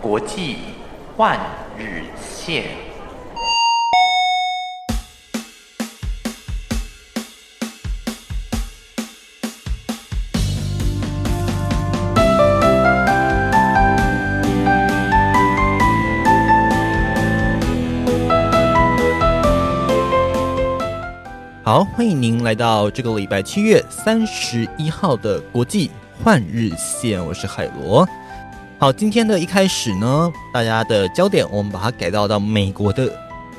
国际万宇线。欢迎您来到这个礼拜七月三十一号的国际换日线，我是海螺。好，今天的一开始呢，大家的焦点我们把它改到到美国的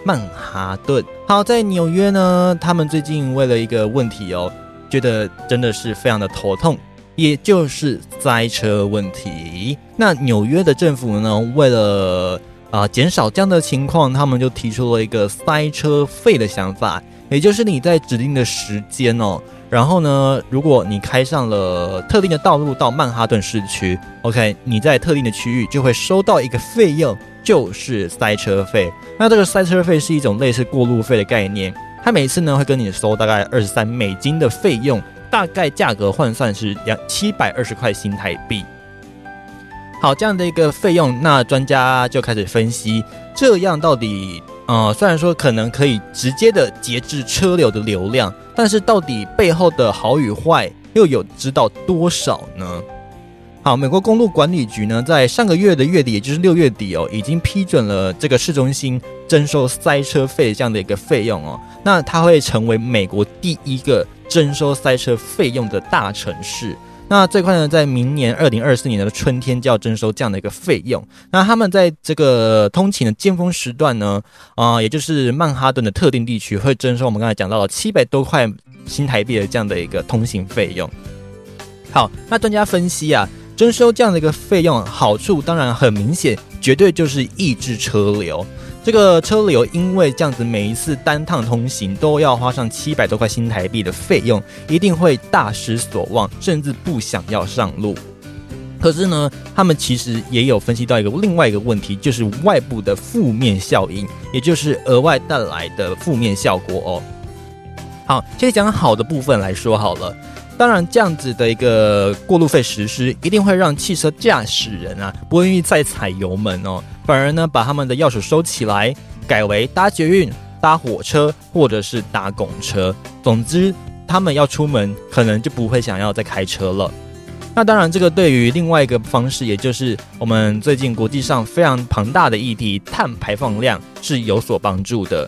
曼哈顿。好，在纽约呢，他们最近为了一个问题哦，觉得真的是非常的头痛，也就是塞车问题。那纽约的政府呢，为了啊减少这样的情况，他们就提出了一个塞车费的想法。也就是你在指定的时间哦，然后呢，如果你开上了特定的道路到曼哈顿市区，OK，你在特定的区域就会收到一个费用，就是塞车费。那这个塞车费是一种类似过路费的概念，它每次呢会跟你收大概二十三美金的费用，大概价格换算是两七百二十块新台币。好，这样的一个费用，那专家就开始分析，这样到底。呃，虽然说可能可以直接的节制车流的流量，但是到底背后的好与坏又有知道多少呢？好，美国公路管理局呢，在上个月的月底，也就是六月底哦，已经批准了这个市中心征收塞车费这样的一个费用哦，那它会成为美国第一个征收塞车费用的大城市。那最快呢，在明年二零二四年的春天就要征收这样的一个费用。那他们在这个通勤的尖峰时段呢，啊，也就是曼哈顿的特定地区，会征收我们刚才讲到了七百多块新台币的这样的一个通行费用。好，那专家分析啊，征收这样的一个费用，好处当然很明显，绝对就是抑制车流。这个车流因为这样子，每一次单趟通行都要花上七百多块新台币的费用，一定会大失所望，甚至不想要上路。可是呢，他们其实也有分析到一个另外一个问题，就是外部的负面效应，也就是额外带来的负面效果哦。好，先讲好的部分来说好了。当然，这样子的一个过路费实施，一定会让汽车驾驶人啊不愿意再踩油门哦，反而呢把他们的钥匙收起来，改为搭捷运、搭火车或者是搭公车。总之，他们要出门，可能就不会想要再开车了。那当然，这个对于另外一个方式，也就是我们最近国际上非常庞大的议题——碳排放量，是有所帮助的。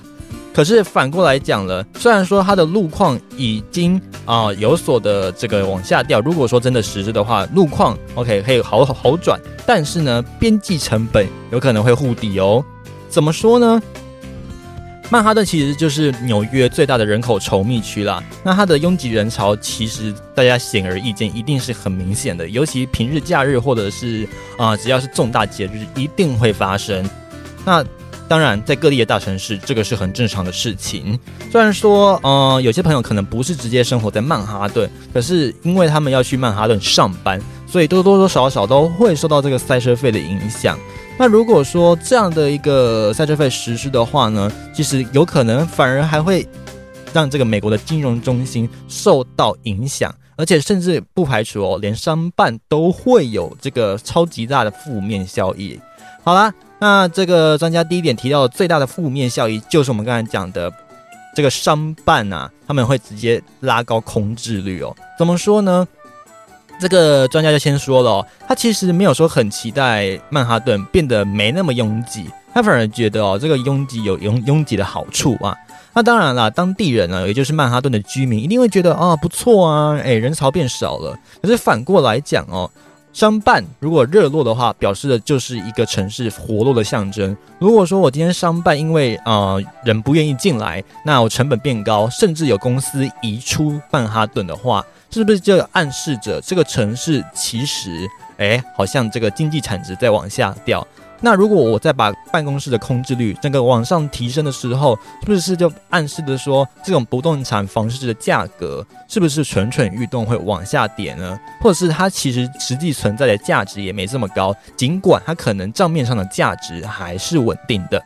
可是反过来讲了，虽然说它的路况已经啊有所的这个往下掉，如果说真的实施的话，路况 OK 可以好好转，但是呢，边际成本有可能会护底哦。怎么说呢？曼哈顿其实就是纽约最大的人口稠密区啦，那它的拥挤人潮其实大家显而易见，一定是很明显的，尤其平日假日或者是啊只要是重大节日，一定会发生。那当然，在各地的大城市，这个是很正常的事情。虽然说，呃，有些朋友可能不是直接生活在曼哈顿，可是因为他们要去曼哈顿上班，所以多多多少少都会受到这个塞车费的影响。那如果说这样的一个塞车费实施的话呢，其实有可能反而还会让这个美国的金融中心受到影响，而且甚至不排除哦，连商办都会有这个超级大的负面效益。好啦。那这个专家第一点提到的最大的负面效益，就是我们刚才讲的这个商办啊，他们会直接拉高空置率哦。怎么说呢？这个专家就先说了，他其实没有说很期待曼哈顿变得没那么拥挤，他反而觉得哦，这个拥挤有拥拥挤的好处啊。那当然了，当地人呢，也就是曼哈顿的居民，一定会觉得啊，不错啊，哎，人潮变少了。可是反过来讲哦。商办如果热络的话，表示的就是一个城市活络的象征。如果说我今天商办因为啊人不愿意进来，那我成本变高，甚至有公司移出曼哈顿的话，是不是就暗示着这个城市其实哎好像这个经济产值在往下掉？那如果我再把办公室的空置率整个往上提升的时候，是不是就暗示着说这种不动产房市的价格是不是蠢蠢欲动会往下跌呢？或者是它其实实际存在的价值也没这么高，尽管它可能账面上的价值还是稳定的。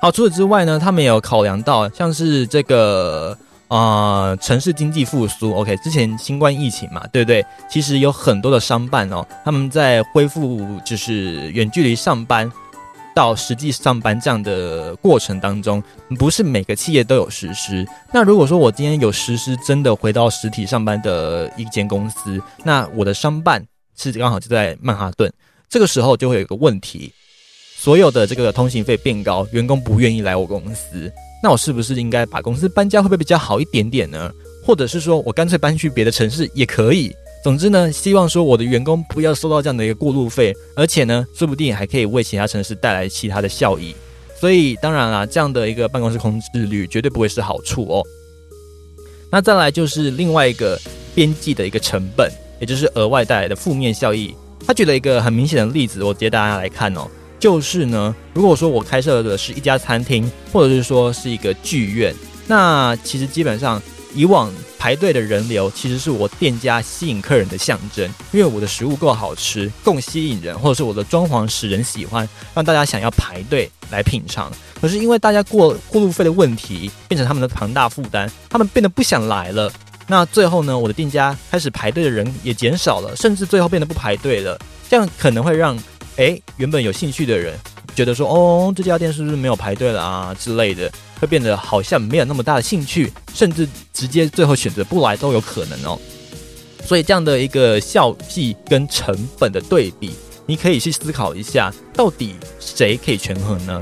好，除此之外呢，他们也有考量到像是这个啊，城市经济复苏，OK，之前新冠疫情嘛，对不对？其实有很多的商办哦，他们在恢复就是远距离上班到实际上班这样的过程当中，不是每个企业都有实施。那如果说我今天有实施真的回到实体上班的一间公司，那我的商办是刚好就在曼哈顿，这个时候就会有个问题，所有的这个通行费变高，员工不愿意来我公司。那我是不是应该把公司搬家，会不会比较好一点点呢？或者是说我干脆搬去别的城市也可以。总之呢，希望说我的员工不要收到这样的一个过路费，而且呢，说不定还可以为其他城市带来其他的效益。所以当然啦，这样的一个办公室空置率绝对不会是好处哦。那再来就是另外一个边际的一个成本，也就是额外带来的负面效益。他举了一个很明显的例子，我直接大家来看哦。就是呢，如果说我开设的是一家餐厅，或者是说是一个剧院，那其实基本上以往排队的人流其实是我店家吸引客人的象征，因为我的食物够好吃，够吸引人，或者是我的装潢使人喜欢，让大家想要排队来品尝。可是因为大家过过路费的问题，变成他们的庞大负担，他们变得不想来了。那最后呢，我的店家开始排队的人也减少了，甚至最后变得不排队了，这样可能会让。哎，原本有兴趣的人觉得说，哦，这家店是不是没有排队了啊之类的，会变得好像没有那么大的兴趣，甚至直接最后选择不来都有可能哦。所以这样的一个效益跟成本的对比，你可以去思考一下，到底谁可以权衡呢？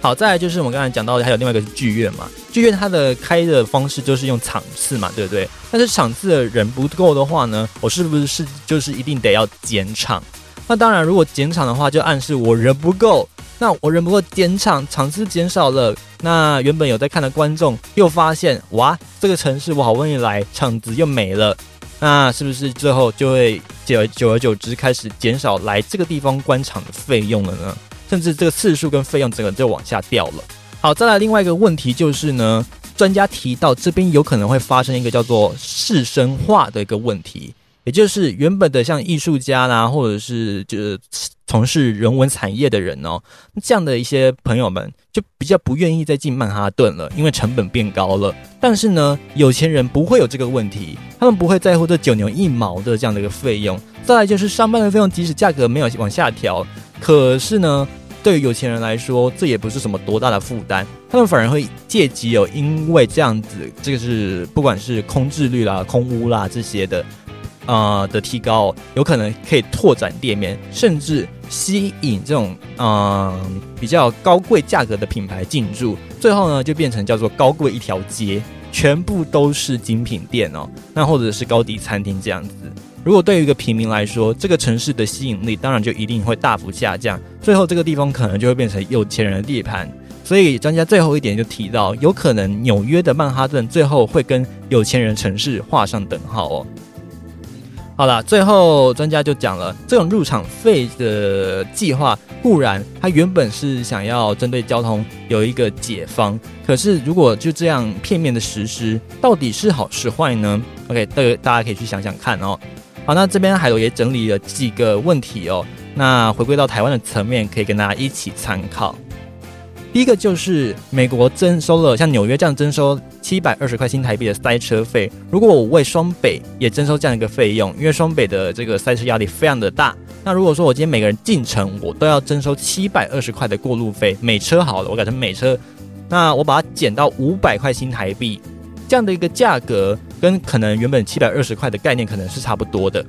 好，再来就是我们刚才讲到的，还有另外一个是剧院嘛。剧院它的开的方式就是用场次嘛，对不对？但是场次的人不够的话呢，我是不是是就是一定得要减场？那当然，如果减场的话，就暗示我人不够。那我人不够，减场场次减少了，那原本有在看的观众又发现，哇，这个城市我好不容易来，场子又没了。那是不是最后就会久久而久之开始减少来这个地方观场的费用了呢？甚至这个次数跟费用整个就往下掉了。好，再来另外一个问题就是呢，专家提到这边有可能会发生一个叫做市生化的一个问题。也就是原本的像艺术家啦，或者是就是从事人文产业的人哦，这样的一些朋友们就比较不愿意再进曼哈顿了，因为成本变高了。但是呢，有钱人不会有这个问题，他们不会在乎这九牛一毛的这样的一个费用。再来就是上班的费用，即使价格没有往下调，可是呢，对于有钱人来说，这也不是什么多大的负担，他们反而会借机哦，因为这样子，这个是不管是空置率啦、空屋啦这些的。啊的提高，有可能可以拓展店面，甚至吸引这种嗯比较高贵价格的品牌进驻，最后呢就变成叫做高贵一条街，全部都是精品店哦，那或者是高级餐厅这样子。如果对于一个平民来说，这个城市的吸引力当然就一定会大幅下降，最后这个地方可能就会变成有钱人的地盘。所以专家最后一点就提到，有可能纽约的曼哈顿最后会跟有钱人城市画上等号哦。好了，最后专家就讲了，这种入场费的计划固然，它原本是想要针对交通有一个解方，可是如果就这样片面的实施，到底是好是坏呢？OK，这个大家可以去想想看哦。好，那这边海螺也整理了几个问题哦，那回归到台湾的层面，可以跟大家一起参考。第一个就是美国征收了像纽约这样征收七百二十块新台币的塞车费，如果我为双北也征收这样一个费用，因为双北的这个塞车压力非常的大，那如果说我今天每个人进城我都要征收七百二十块的过路费，每车好了，我改成每车，那我把它减到五百块新台币，这样的一个价格跟可能原本七百二十块的概念可能是差不多的。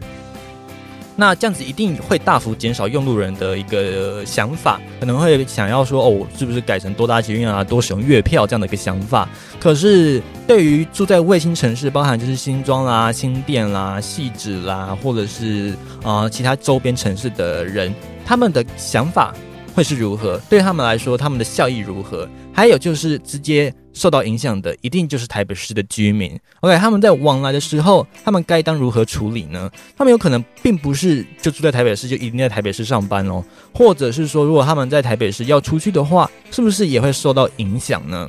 那这样子一定会大幅减少用路人的一个想法，可能会想要说哦，是不是改成多搭捷运啊，多使用月票这样的一个想法。可是对于住在卫星城市，包含就是新庄啦、新店啦、细致啦，或者是啊其他周边城市的人，他们的想法会是如何？对他们来说，他们的效益如何？还有就是直接。受到影响的一定就是台北市的居民。OK，他们在往来的时候，他们该当如何处理呢？他们有可能并不是就住在台北市，就一定在台北市上班哦，或者是说，如果他们在台北市要出去的话，是不是也会受到影响呢？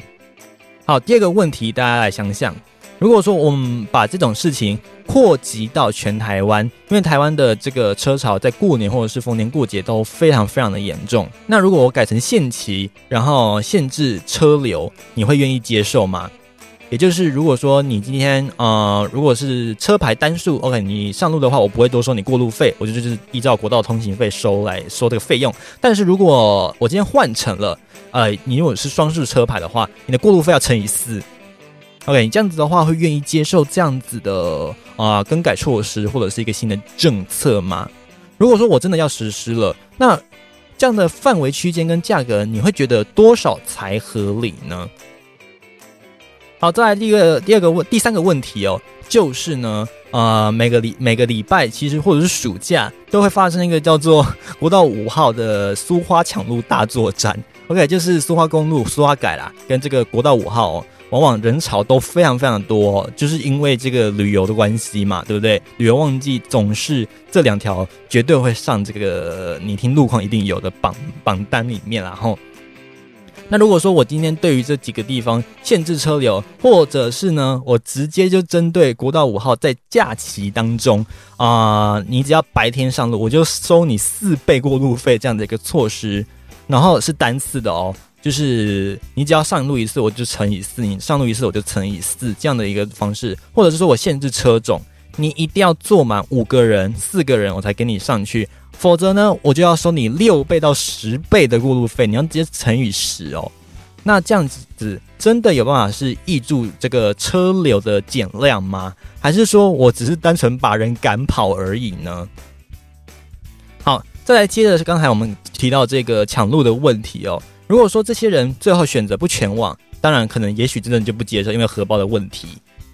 好，第二个问题，大家来想想。如果说我们把这种事情扩及到全台湾，因为台湾的这个车潮在过年或者是逢年过节都非常非常的严重，那如果我改成限期，然后限制车流，你会愿意接受吗？也就是如果说你今天呃，如果是车牌单数，OK，你上路的话，我不会多收你过路费，我就就是依照国道通行费收来收这个费用。但是如果我今天换成了呃，你如果是双数车牌的话，你的过路费要乘以四。OK，你这样子的话会愿意接受这样子的啊更改措施或者是一个新的政策吗？如果说我真的要实施了，那这样的范围区间跟价格，你会觉得多少才合理呢？好，再来第二个、第二个问、第三个问题哦，就是呢，呃，每个礼每个礼拜其实或者是暑假都会发生一个叫做 国道五号的苏花抢路大作战。OK，就是苏花公路苏花改啦，跟这个国道五号。往往人潮都非常非常多，就是因为这个旅游的关系嘛，对不对？旅游旺季总是这两条绝对会上这个你听路况一定有的榜榜单里面，然后，那如果说我今天对于这几个地方限制车流，或者是呢，我直接就针对国道五号在假期当中啊，你只要白天上路，我就收你四倍过路费这样的一个措施，然后是单次的哦。就是你只要上路一次，我就乘以四；你上路一次，我就乘以四，这样的一个方式，或者是说我限制车种，你一定要坐满五个人、四个人，我才给你上去，否则呢，我就要收你六倍到十倍的过路费，你要直接乘以十哦。那这样子真的有办法是抑住这个车流的减量吗？还是说我只是单纯把人赶跑而已呢？好，再来接着是刚才我们提到这个抢路的问题哦。如果说这些人最后选择不全网，当然可能也许真的就不接受，因为荷包的问题，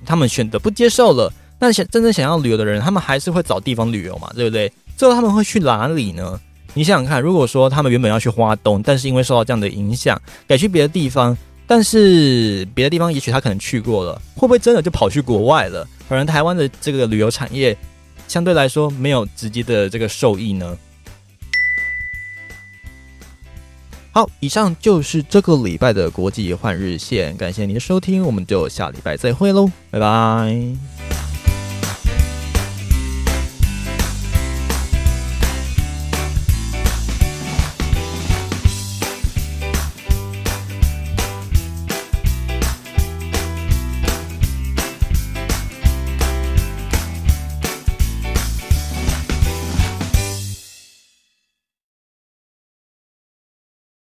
他们选择不接受了。那想真正想要旅游的人，他们还是会找地方旅游嘛，对不对？最后他们会去哪里呢？你想想看，如果说他们原本要去花东，但是因为受到这样的影响，改去别的地方，但是别的地方也许他可能去过了，会不会真的就跑去国外了？可能台湾的这个旅游产业相对来说没有直接的这个受益呢？好，以上就是这个礼拜的国际换日线，感谢您的收听，我们就下礼拜再会喽，拜拜。